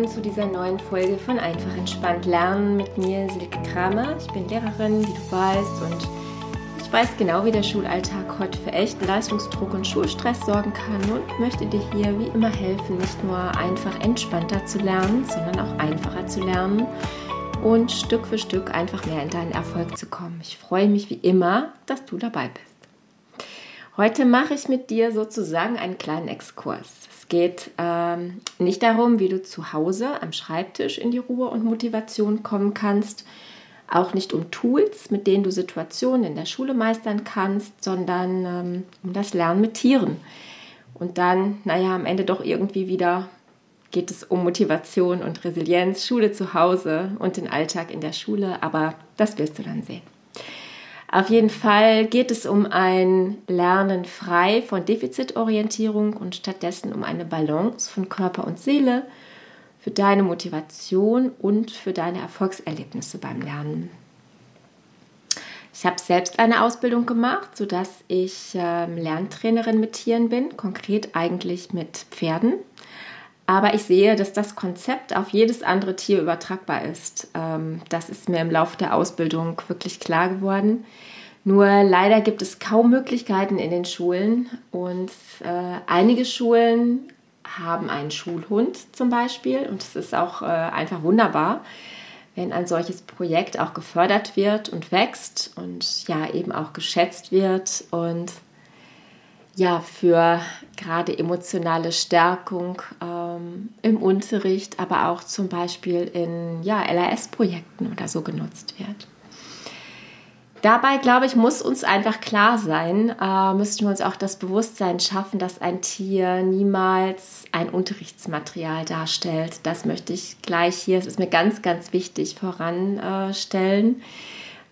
willkommen zu dieser neuen Folge von Einfach entspannt lernen mit mir, Silke Kramer. Ich bin Lehrerin, wie du weißt, und ich weiß genau, wie der Schulalltag heute für echten Leistungsdruck und Schulstress sorgen kann und möchte dir hier wie immer helfen, nicht nur einfach entspannter zu lernen, sondern auch einfacher zu lernen und Stück für Stück einfach mehr in deinen Erfolg zu kommen. Ich freue mich wie immer, dass du dabei bist. Heute mache ich mit dir sozusagen einen kleinen Exkurs geht ähm, nicht darum, wie du zu Hause am Schreibtisch in die Ruhe und Motivation kommen kannst, auch nicht um Tools, mit denen du Situationen in der Schule meistern kannst, sondern ähm, um das Lernen mit Tieren. Und dann, naja, am Ende doch irgendwie wieder geht es um Motivation und Resilienz, Schule zu Hause und den Alltag in der Schule, aber das wirst du dann sehen. Auf jeden Fall geht es um ein Lernen frei von Defizitorientierung und stattdessen um eine Balance von Körper und Seele für deine Motivation und für deine Erfolgserlebnisse beim Lernen. Ich habe selbst eine Ausbildung gemacht, sodass ich äh, Lerntrainerin mit Tieren bin, konkret eigentlich mit Pferden. Aber ich sehe, dass das Konzept auf jedes andere Tier übertragbar ist. Ähm, das ist mir im Laufe der Ausbildung wirklich klar geworden. Nur leider gibt es kaum Möglichkeiten in den Schulen und äh, einige Schulen haben einen Schulhund zum Beispiel und es ist auch äh, einfach wunderbar, wenn ein solches Projekt auch gefördert wird und wächst und ja eben auch geschätzt wird und ja, für gerade emotionale Stärkung ähm, im Unterricht, aber auch zum Beispiel in ja, LRS-Projekten oder so genutzt wird. Dabei, glaube ich, muss uns einfach klar sein, äh, müssen wir uns auch das Bewusstsein schaffen, dass ein Tier niemals ein Unterrichtsmaterial darstellt. Das möchte ich gleich hier, es ist mir ganz, ganz wichtig, voranstellen. Äh,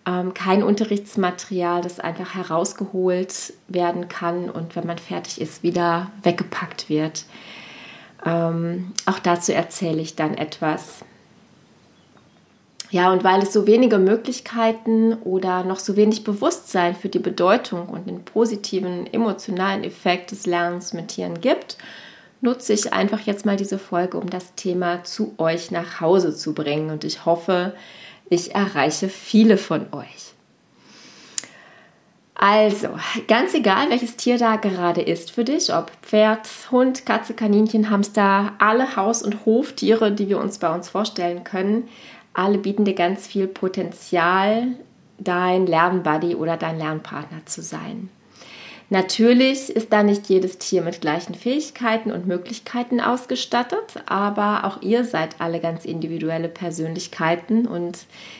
ähm, kein Unterrichtsmaterial, das einfach herausgeholt werden kann und wenn man fertig ist, wieder weggepackt wird. Ähm, auch dazu erzähle ich dann etwas. Ja, und weil es so wenige Möglichkeiten oder noch so wenig Bewusstsein für die Bedeutung und den positiven emotionalen Effekt des Lernens mit Tieren gibt, nutze ich einfach jetzt mal diese Folge, um das Thema zu euch nach Hause zu bringen. Und ich hoffe, ich erreiche viele von euch. Also, ganz egal, welches Tier da gerade ist für dich, ob Pferd, Hund, Katze, Kaninchen, Hamster, alle Haus- und Hoftiere, die wir uns bei uns vorstellen können, alle bieten dir ganz viel Potenzial, dein Lernbuddy oder dein Lernpartner zu sein. Natürlich ist da nicht jedes Tier mit gleichen Fähigkeiten und Möglichkeiten ausgestattet, aber auch ihr seid alle ganz individuelle Persönlichkeiten und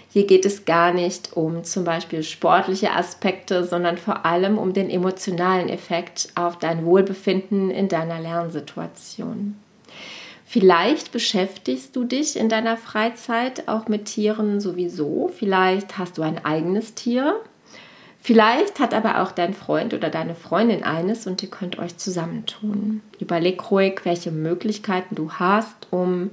hier geht es gar nicht um zum Beispiel sportliche Aspekte, sondern vor allem um den emotionalen Effekt auf dein Wohlbefinden in deiner Lernsituation. Vielleicht beschäftigst du dich in deiner Freizeit auch mit Tieren sowieso. Vielleicht hast du ein eigenes Tier Vielleicht hat aber auch dein Freund oder deine Freundin eines und ihr könnt euch zusammentun. Überleg ruhig, welche Möglichkeiten du hast, um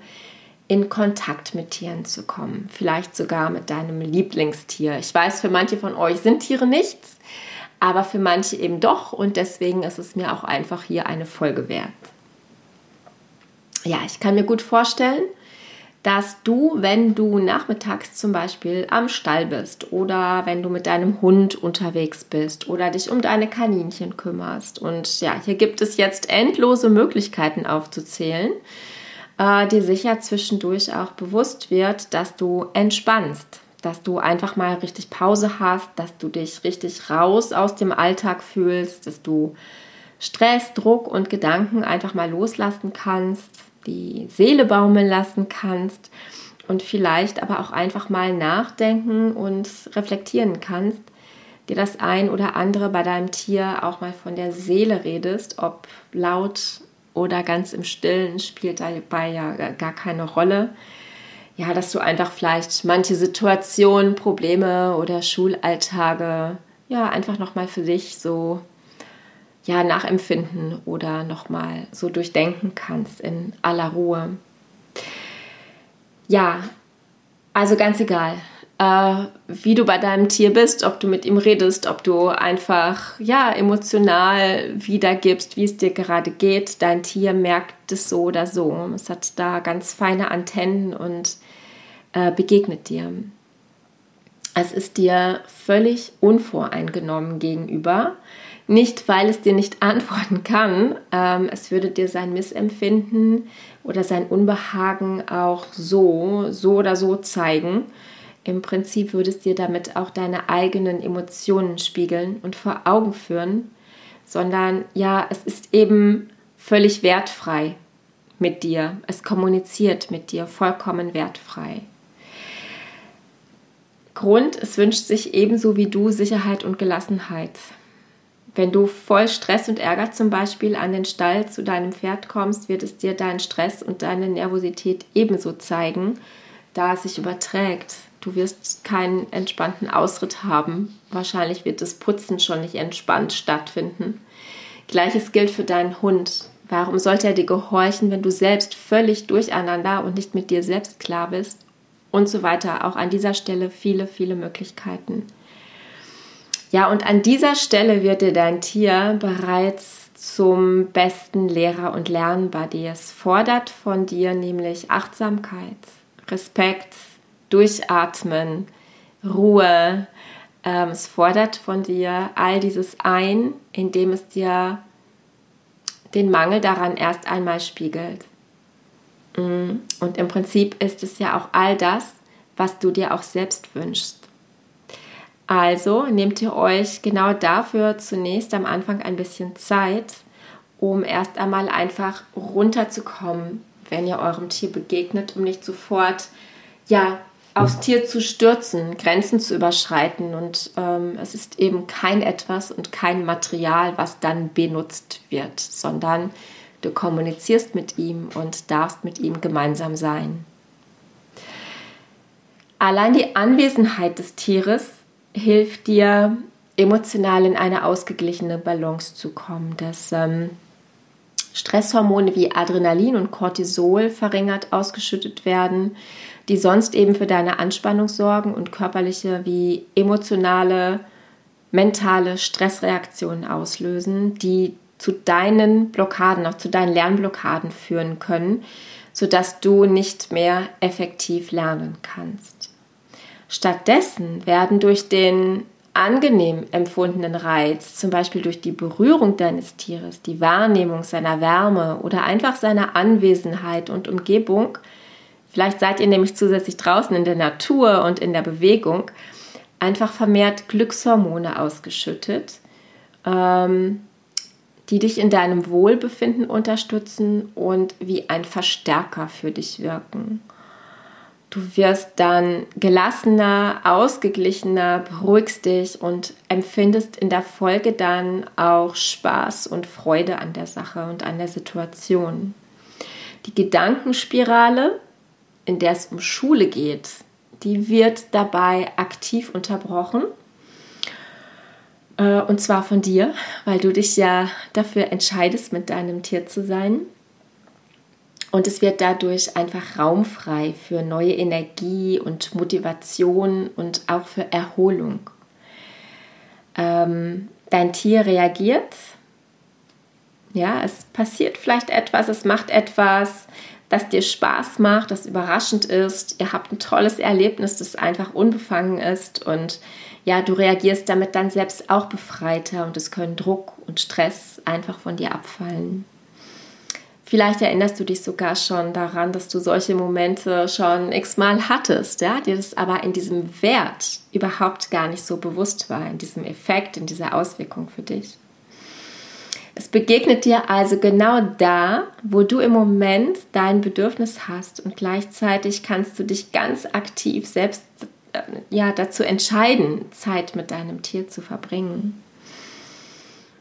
in Kontakt mit Tieren zu kommen. Vielleicht sogar mit deinem Lieblingstier. Ich weiß, für manche von euch sind Tiere nichts, aber für manche eben doch und deswegen ist es mir auch einfach hier eine Folge wert. Ja, ich kann mir gut vorstellen, dass du, wenn du nachmittags zum Beispiel am Stall bist oder wenn du mit deinem Hund unterwegs bist oder dich um deine Kaninchen kümmerst und ja, hier gibt es jetzt endlose Möglichkeiten aufzuzählen, äh, dir sicher zwischendurch auch bewusst wird, dass du entspannst, dass du einfach mal richtig Pause hast, dass du dich richtig raus aus dem Alltag fühlst, dass du Stress, Druck und Gedanken einfach mal loslassen kannst die Seele baumeln lassen kannst und vielleicht aber auch einfach mal nachdenken und reflektieren kannst, dir das ein oder andere bei deinem Tier auch mal von der Seele redest, ob laut oder ganz im Stillen spielt dabei ja gar keine Rolle. Ja, dass du einfach vielleicht manche Situationen, Probleme oder Schulalltage ja einfach noch mal für dich so ja, nachempfinden oder nochmal so durchdenken kannst in aller Ruhe. Ja, also ganz egal, äh, wie du bei deinem Tier bist, ob du mit ihm redest, ob du einfach ja emotional wiedergibst, wie es dir gerade geht. Dein Tier merkt es so oder so. Es hat da ganz feine Antennen und äh, begegnet dir. Es ist dir völlig unvoreingenommen gegenüber. Nicht, weil es dir nicht antworten kann. Ähm, es würde dir sein Missempfinden oder sein Unbehagen auch so, so oder so zeigen im Prinzip würdest dir damit auch deine eigenen Emotionen spiegeln und vor Augen führen, sondern ja, es ist eben völlig wertfrei mit dir. Es kommuniziert mit dir vollkommen wertfrei. Grund, es wünscht sich ebenso wie du Sicherheit und Gelassenheit. Wenn du voll Stress und Ärger zum Beispiel an den Stall zu deinem Pferd kommst, wird es dir deinen Stress und deine Nervosität ebenso zeigen, da es sich überträgt. Du wirst keinen entspannten Ausritt haben. Wahrscheinlich wird das Putzen schon nicht entspannt stattfinden. Gleiches gilt für deinen Hund. Warum sollte er dir gehorchen, wenn du selbst völlig durcheinander und nicht mit dir selbst klar bist? Und so weiter. Auch an dieser Stelle viele, viele Möglichkeiten. Ja, und an dieser Stelle wird dir dein Tier bereits zum besten Lehrer und Lernbuddy. Es fordert von dir nämlich Achtsamkeit, Respekt, Durchatmen, Ruhe. Ähm, es fordert von dir all dieses ein, indem es dir den Mangel daran erst einmal spiegelt. Mm, und im Prinzip ist es ja auch all das, was du dir auch selbst wünschst. Also nehmt ihr euch genau dafür zunächst am Anfang ein bisschen Zeit, um erst einmal einfach runterzukommen, wenn ihr eurem Tier begegnet, um nicht sofort ja aufs Tier zu stürzen, Grenzen zu überschreiten. Und ähm, es ist eben kein etwas und kein Material, was dann benutzt wird, sondern du kommunizierst mit ihm und darfst mit ihm gemeinsam sein. Allein die Anwesenheit des Tieres hilft dir, emotional in eine ausgeglichene Balance zu kommen. Das ähm, Stresshormone wie Adrenalin und Cortisol verringert ausgeschüttet werden, die sonst eben für deine Anspannung sorgen und körperliche wie emotionale, mentale Stressreaktionen auslösen, die zu deinen Blockaden, auch zu deinen Lernblockaden führen können, sodass du nicht mehr effektiv lernen kannst. Stattdessen werden durch den angenehm empfundenen Reiz, zum Beispiel durch die Berührung deines Tieres, die Wahrnehmung seiner Wärme oder einfach seiner Anwesenheit und Umgebung, vielleicht seid ihr nämlich zusätzlich draußen in der Natur und in der Bewegung, einfach vermehrt Glückshormone ausgeschüttet, ähm, die dich in deinem Wohlbefinden unterstützen und wie ein Verstärker für dich wirken. Du wirst dann gelassener, ausgeglichener, beruhigst dich und empfindest in der Folge dann auch Spaß und Freude an der Sache und an der Situation. Die Gedankenspirale, in der es um Schule geht, die wird dabei aktiv unterbrochen. Äh, und zwar von dir, weil du dich ja dafür entscheidest, mit deinem Tier zu sein. Und es wird dadurch einfach raumfrei für neue Energie und Motivation und auch für Erholung. Ähm, dein Tier reagiert. Ja, es passiert vielleicht etwas, es macht etwas, das dir Spaß macht, das überraschend ist. Ihr habt ein tolles Erlebnis, das einfach unbefangen ist und ja, du reagierst damit dann selbst auch befreiter und es können Druck und Stress einfach von dir abfallen. Vielleicht erinnerst du dich sogar schon daran, dass du solche Momente schon x-mal hattest, ja, dir das aber in diesem Wert überhaupt gar nicht so bewusst war, in diesem Effekt, in dieser Auswirkung für dich. Es begegnet dir also genau da, wo du im Moment dein Bedürfnis hast und gleichzeitig kannst du dich ganz aktiv selbst äh, ja, dazu entscheiden, Zeit mit deinem Tier zu verbringen.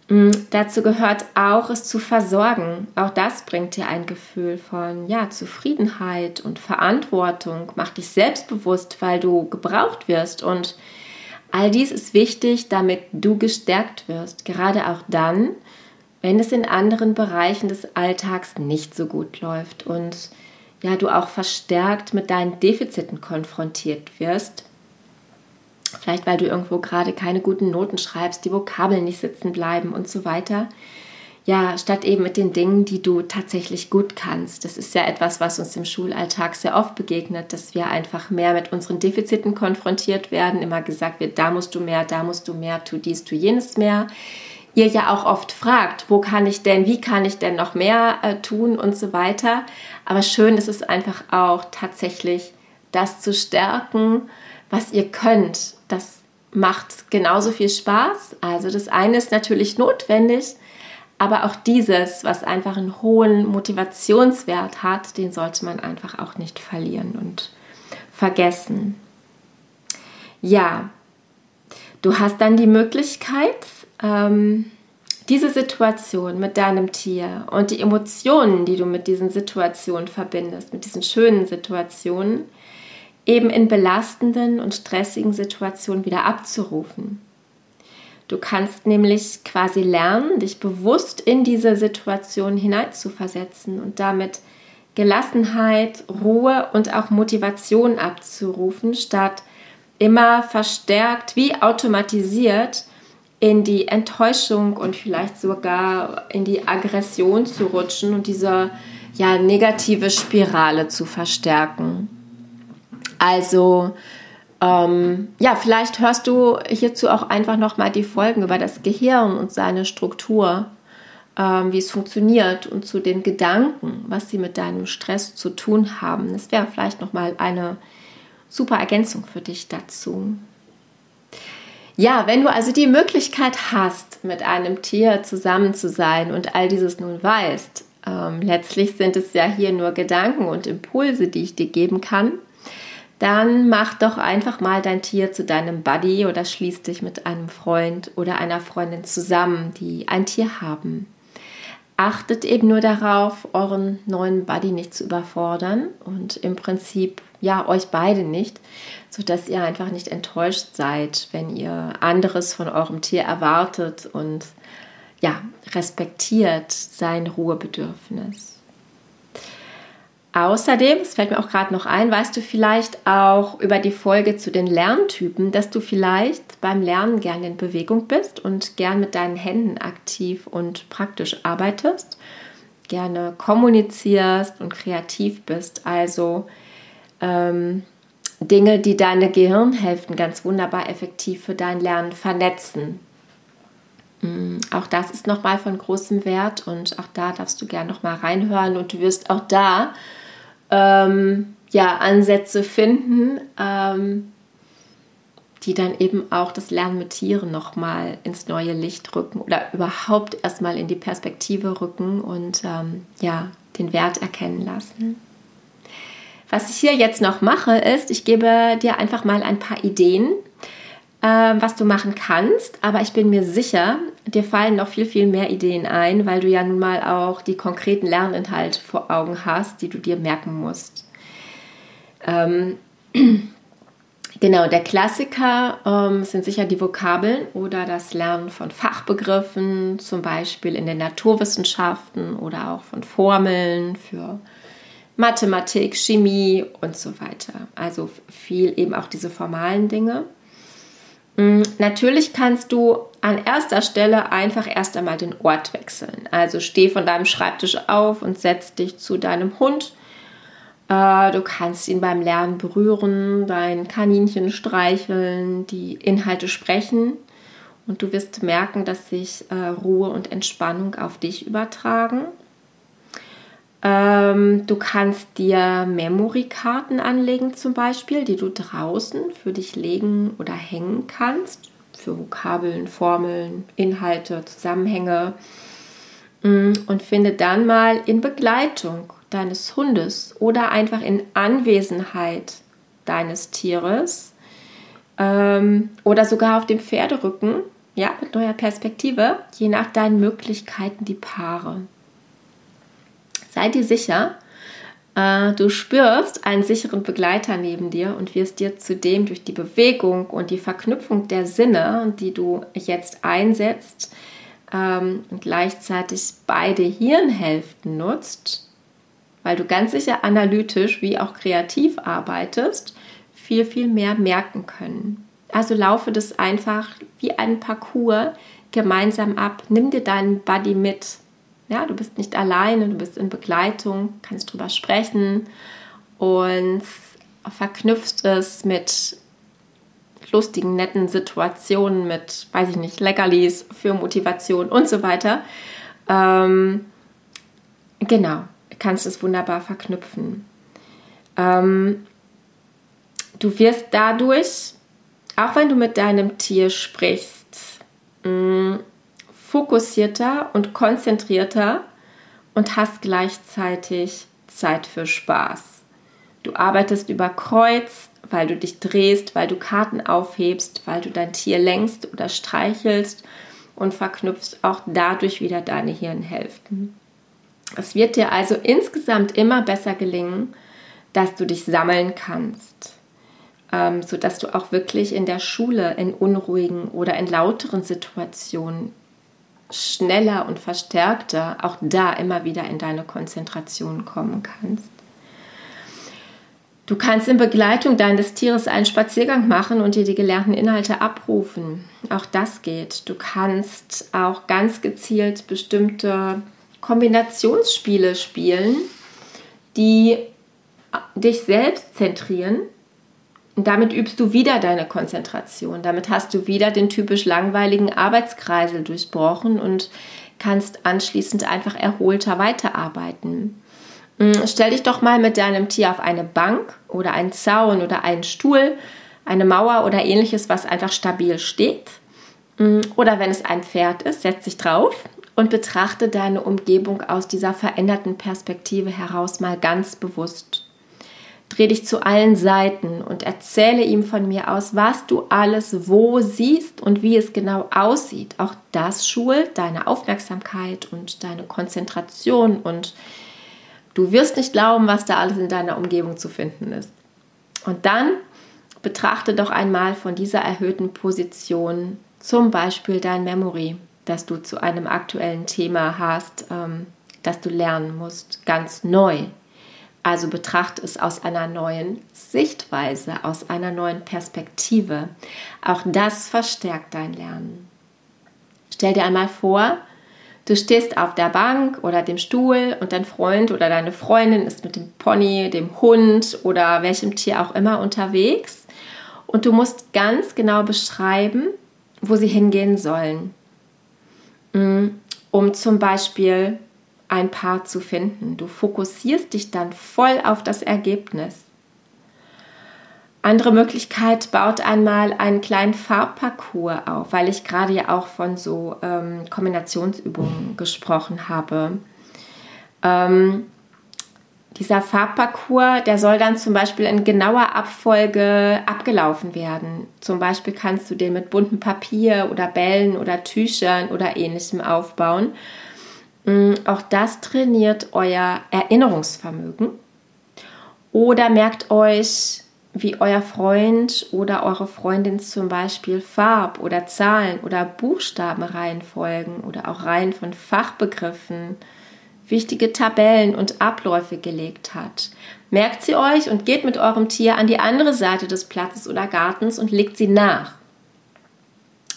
Mm, dazu gehört auch, es zu versorgen. Auch das bringt dir ein Gefühl von ja, Zufriedenheit und Verantwortung. Mach dich selbstbewusst, weil du gebraucht wirst. Und all dies ist wichtig, damit du gestärkt wirst. Gerade auch dann, wenn es in anderen Bereichen des Alltags nicht so gut läuft und ja, du auch verstärkt mit deinen Defiziten konfrontiert wirst Vielleicht weil du irgendwo gerade keine guten Noten schreibst, die Vokabeln nicht sitzen bleiben und so weiter. Ja, statt eben mit den Dingen, die du tatsächlich gut kannst. Das ist ja etwas, was uns im Schulalltag sehr oft begegnet, dass wir einfach mehr mit unseren Defiziten konfrontiert werden. Immer gesagt wird, da musst du mehr, da musst du mehr, tu dies, tu jenes mehr ihr ja auch oft fragt, wo kann ich denn, wie kann ich denn noch mehr äh, tun und so weiter. Aber schön ist es einfach auch tatsächlich, das zu stärken, was ihr könnt. Das macht genauso viel Spaß. Also das eine ist natürlich notwendig, aber auch dieses, was einfach einen hohen Motivationswert hat, den sollte man einfach auch nicht verlieren und vergessen. Ja, du hast dann die Möglichkeit, ähm, diese Situation mit deinem Tier und die Emotionen, die du mit diesen Situationen verbindest, mit diesen schönen Situationen, eben in belastenden und stressigen Situationen wieder abzurufen. Du kannst nämlich quasi lernen, dich bewusst in diese Situation hineinzuversetzen und damit Gelassenheit, Ruhe und auch Motivation abzurufen, statt immer verstärkt wie automatisiert in die Enttäuschung und vielleicht sogar in die Aggression zu rutschen und diese ja, negative Spirale zu verstärken. Also ähm, ja, vielleicht hörst du hierzu auch einfach nochmal die Folgen über das Gehirn und seine Struktur, ähm, wie es funktioniert und zu den Gedanken, was sie mit deinem Stress zu tun haben. Das wäre vielleicht nochmal eine super Ergänzung für dich dazu. Ja, wenn du also die Möglichkeit hast, mit einem Tier zusammen zu sein und all dieses nun weißt, ähm, letztlich sind es ja hier nur Gedanken und Impulse, die ich dir geben kann, dann mach doch einfach mal dein Tier zu deinem Buddy oder schließ dich mit einem Freund oder einer Freundin zusammen, die ein Tier haben. Achtet eben nur darauf, euren neuen Buddy nicht zu überfordern und im Prinzip ja euch beide nicht, sodass ihr einfach nicht enttäuscht seid, wenn ihr anderes von eurem Tier erwartet und ja, respektiert sein Ruhebedürfnis. Außerdem, es fällt mir auch gerade noch ein, weißt du vielleicht auch über die Folge zu den Lerntypen, dass du vielleicht beim Lernen gern in Bewegung bist und gern mit deinen Händen aktiv und praktisch arbeitest, gerne kommunizierst und kreativ bist. Also ähm, Dinge, die deine Gehirnhälften ganz wunderbar effektiv für dein Lernen vernetzen. Mm, auch das ist nochmal von großem Wert und auch da darfst du gerne nochmal reinhören und du wirst auch da ähm, ja, Ansätze finden, ähm, die dann eben auch das Lernen mit Tieren nochmal ins neue Licht rücken oder überhaupt erstmal in die Perspektive rücken und ähm, ja, den Wert erkennen lassen. Was ich hier jetzt noch mache, ist, ich gebe dir einfach mal ein paar Ideen, was du machen kannst. Aber ich bin mir sicher, dir fallen noch viel, viel mehr Ideen ein, weil du ja nun mal auch die konkreten Lerninhalte vor Augen hast, die du dir merken musst. Ähm, genau, der Klassiker ähm, sind sicher die Vokabeln oder das Lernen von Fachbegriffen, zum Beispiel in den Naturwissenschaften oder auch von Formeln für Mathematik, Chemie und so weiter. Also viel eben auch diese formalen Dinge. Mm, natürlich kannst du an erster Stelle einfach erst einmal den Ort wechseln. Also steh von deinem Schreibtisch auf und setz dich zu deinem Hund. Äh, du kannst ihn beim Lernen berühren, dein Kaninchen streicheln, die Inhalte sprechen und du wirst merken, dass sich äh, Ruhe und Entspannung auf dich übertragen. Ähm, du kannst dir Memory-Karten anlegen zum Beispiel, die du draußen für dich legen oder hängen kannst. Für Vokabeln, Formeln, Inhalte, Zusammenhänge. Mm, und finde dann mal in Begleitung deines Hundes oder einfach in Anwesenheit deines Tieres ähm, oder sogar auf dem Pferderücken, ja, mit neuer Perspektive, je nach deinen Möglichkeiten die Paare. Sei dir sicher, äh, du spürst einen sicheren Begleiter neben dir und wirst dir zudem durch die Bewegung und die Verknüpfung der Sinne, die du jetzt einsetzt ähm, und gleichzeitig beide Hirnhälften nutzt, weil du ganz sicher analytisch wie auch kreativ arbeitest, viel, viel mehr merken können. Also laufe das einfach wie ein Parcours gemeinsam ab. Nimm dir deinen Buddy mit. Ja, du bist nicht alleine, du bist in Begleitung, kannst drüber sprechen und verknüpft es mit lustigen, netten Situationen, mit, weiß ich nicht, Leckerlis für Motivation und so weiter. Ähm, genau, kannst es wunderbar verknüpfen. Ähm, du wirst dadurch, auch wenn du mit deinem Tier sprichst, mh, mm, fokussierter und konzentrierter und hast gleichzeitig Zeit für Spaß. Du arbeitest über Kreuz, weil du dich drehst, weil du Karten aufhebst, weil du dein Tier lenkst oder streichelst und verknüpfst auch dadurch wieder deine Hirnhälften. Es wird dir also insgesamt immer besser gelingen, dass du dich sammeln kannst, ähm, sodass du auch wirklich in der Schule in unruhigen oder in lauteren Situationen schneller und verstärkter auch da immer wieder in deine Konzentration kommen kannst. Du kannst in Begleitung deines Tieres einen Spaziergang machen und dir die gelernten Inhalte abrufen. Auch das geht. Du kannst auch ganz gezielt bestimmte Kombinationsspiele spielen, die dich selbst zentrieren. Und damit übst du wieder deine Konzentration. Damit hast du wieder den typisch langweiligen Arbeitskreisel durchbrochen und kannst anschließend einfach erholter weiterarbeiten. Mm, stell dich doch mal mit deinem Tier auf eine Bank oder einen Zaun oder einen Stuhl, eine Mauer oder ähnliches, was einfach stabil steht. Mm, oder wenn es ein Pferd ist, setz dich drauf und betrachte deine Umgebung aus dieser veränderten Perspektive heraus mal ganz bewusst. Dreh dich zu allen Seiten und erzähle ihm von mir aus, was du alles wo siehst und wie es genau aussieht. Auch das schult deine Aufmerksamkeit und deine Konzentration und Du wirst nicht glauben, was da alles in deiner Umgebung zu finden ist. Und dann betrachte doch einmal von dieser erhöhten Position zum Beispiel dein Memory, das du zu einem aktuellen Thema hast, ähm, das du lernen musst, ganz neu. Also betrachte es aus einer neuen Sichtweise, aus einer neuen Perspektive. Auch das verstärkt dein Lernen. Stell dir einmal vor, Du stehst auf der Bank oder dem Stuhl und dein Freund oder deine Freundin ist mit dem Pony, dem Hund oder welchem Tier auch immer unterwegs. Und du musst ganz genau beschreiben, wo sie hingehen sollen. Mm, um zum Beispiel ein Paar zu finden. Du fokussierst dich dann voll auf das Ergebnis. Andere Möglichkeit, baut einmal einen kleinen Farbparcours auf, weil ich gerade ja auch von so ähm, Kombinationsübungen gesprochen habe. Ähm, dieser Farbparcours, der soll dann zum Beispiel in genauer Abfolge abgelaufen werden. Zum Beispiel kannst du den mit buntem Papier oder Bällen oder Tüchern oder ähnlichem aufbauen. Mm, auch das trainiert euer Erinnerungsvermögen. Oder merkt euch wie euer Freund oder eure Freundin zum Beispiel Farb- oder Zahlen- oder Buchstabenreihenfolgen oder auch Reihen von Fachbegriffen, wichtige Tabellen und Abläufe gelegt hat. Merkt sie euch und geht mit eurem Tier an die andere Seite des Platzes oder Gartens und legt sie nach.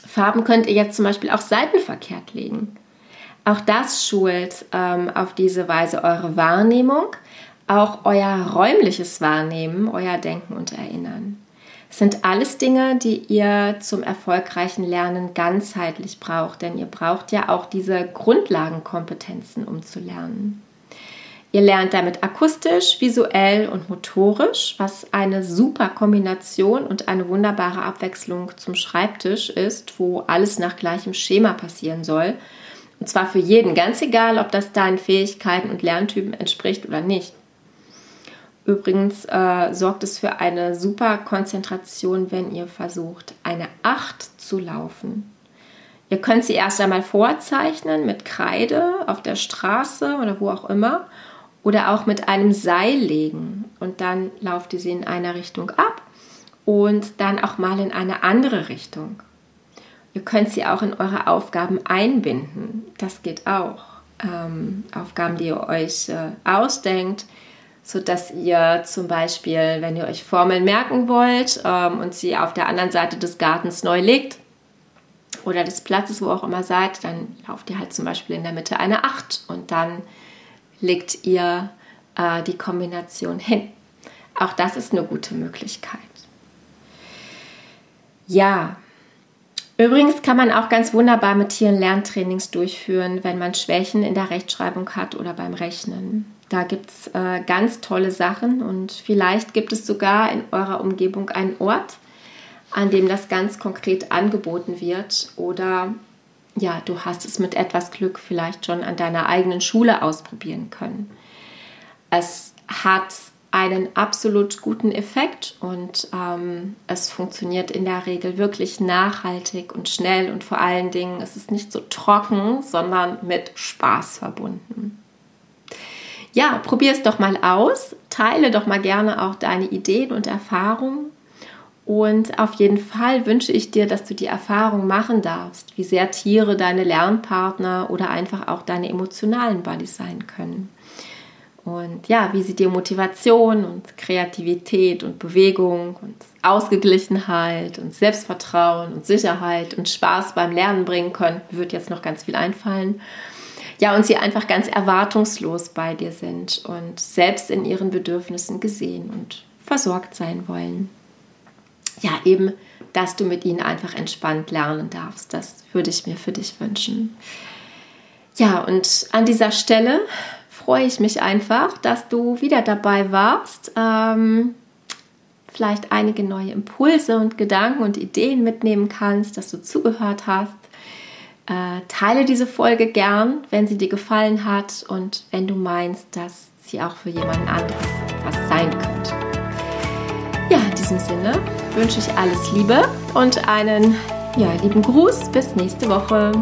Farben könnt ihr jetzt zum Beispiel auch seitenverkehrt legen. Auch das schult ähm, auf diese Weise eure Wahrnehmung, auch euer räumliches Wahrnehmen, euer Denken und Erinnern. Es sind alles Dinge, die ihr zum erfolgreichen Lernen ganzheitlich braucht, denn ihr braucht ja auch diese Grundlagenkompetenzen, um zu lernen. Ihr lernt damit akustisch, visuell und motorisch, was eine super Kombination und eine wunderbare Abwechslung zum Schreibtisch ist, wo alles nach gleichem Schema passieren soll. Und zwar für jeden, ganz egal, ob das deinen Fähigkeiten und Lerntypen entspricht oder nicht. Übrigens äh, sorgt es für eine super Konzentration, wenn ihr versucht, eine 8 zu laufen. Ihr könnt sie erst einmal vorzeichnen mit Kreide auf der Straße oder wo auch immer oder auch mit einem Seil legen und dann lauft ihr sie in einer Richtung ab und dann auch mal in eine andere Richtung. Ihr könnt sie auch in eure Aufgaben einbinden. Das geht auch. Ähm, Aufgaben, die ihr euch äh, ausdenkt, sodass ihr zum Beispiel, wenn ihr euch Formeln merken wollt ähm, und sie auf der anderen Seite des Gartens neu legt oder des Platzes, wo auch immer seid, dann lauft ihr halt zum Beispiel in der Mitte eine 8 und dann legt ihr äh, die Kombination hin. Auch das ist eine gute Möglichkeit. Ja, übrigens kann man auch ganz wunderbar mit Tieren Lerntrainings durchführen, wenn man Schwächen in der Rechtschreibung hat oder beim Rechnen. Da gibt es äh, ganz tolle Sachen und vielleicht gibt es sogar in eurer Umgebung einen Ort, an dem das ganz konkret angeboten wird oder ja, du hast es mit etwas Glück vielleicht schon an deiner eigenen Schule ausprobieren können. Es hat einen absolut guten Effekt und ähm, es funktioniert in der Regel wirklich nachhaltig und schnell und vor allen Dingen ist es nicht so trocken, sondern mit Spaß verbunden. Ja, probier es doch mal aus, teile doch mal gerne auch deine Ideen und Erfahrungen und auf jeden Fall wünsche ich dir, dass du die Erfahrung machen darfst, wie sehr Tiere deine Lernpartner oder einfach auch deine emotionalen Buddies sein können. Und ja, wie sie dir Motivation und Kreativität und Bewegung und Ausgeglichenheit und Selbstvertrauen und Sicherheit und Spaß beim Lernen bringen können, wird jetzt noch ganz viel einfallen. Ja, und sie einfach ganz erwartungslos bei dir sind und selbst in ihren Bedürfnissen gesehen und versorgt sein wollen ja, eben, dass du mit ihnen einfach entspannt lernen darfst. Das würde ich mir für dich wünschen. Ja, und an dieser Stelle freue ich mich einfach, dass du wieder dabei warst. Ähm, vielleicht einige neue Impulse und Gedanken und Ideen mitnehmen kannst, dass du zugehört hast. Äh, teile diese Folge gern, wenn sie dir gefallen hat und wenn du meinst, dass sie auch für jemanden anderes was sein könnte. Ja, in diesem Sinne wünsche ich alles Liebe und einen ja, lieben Gruß. Bis nächste Woche.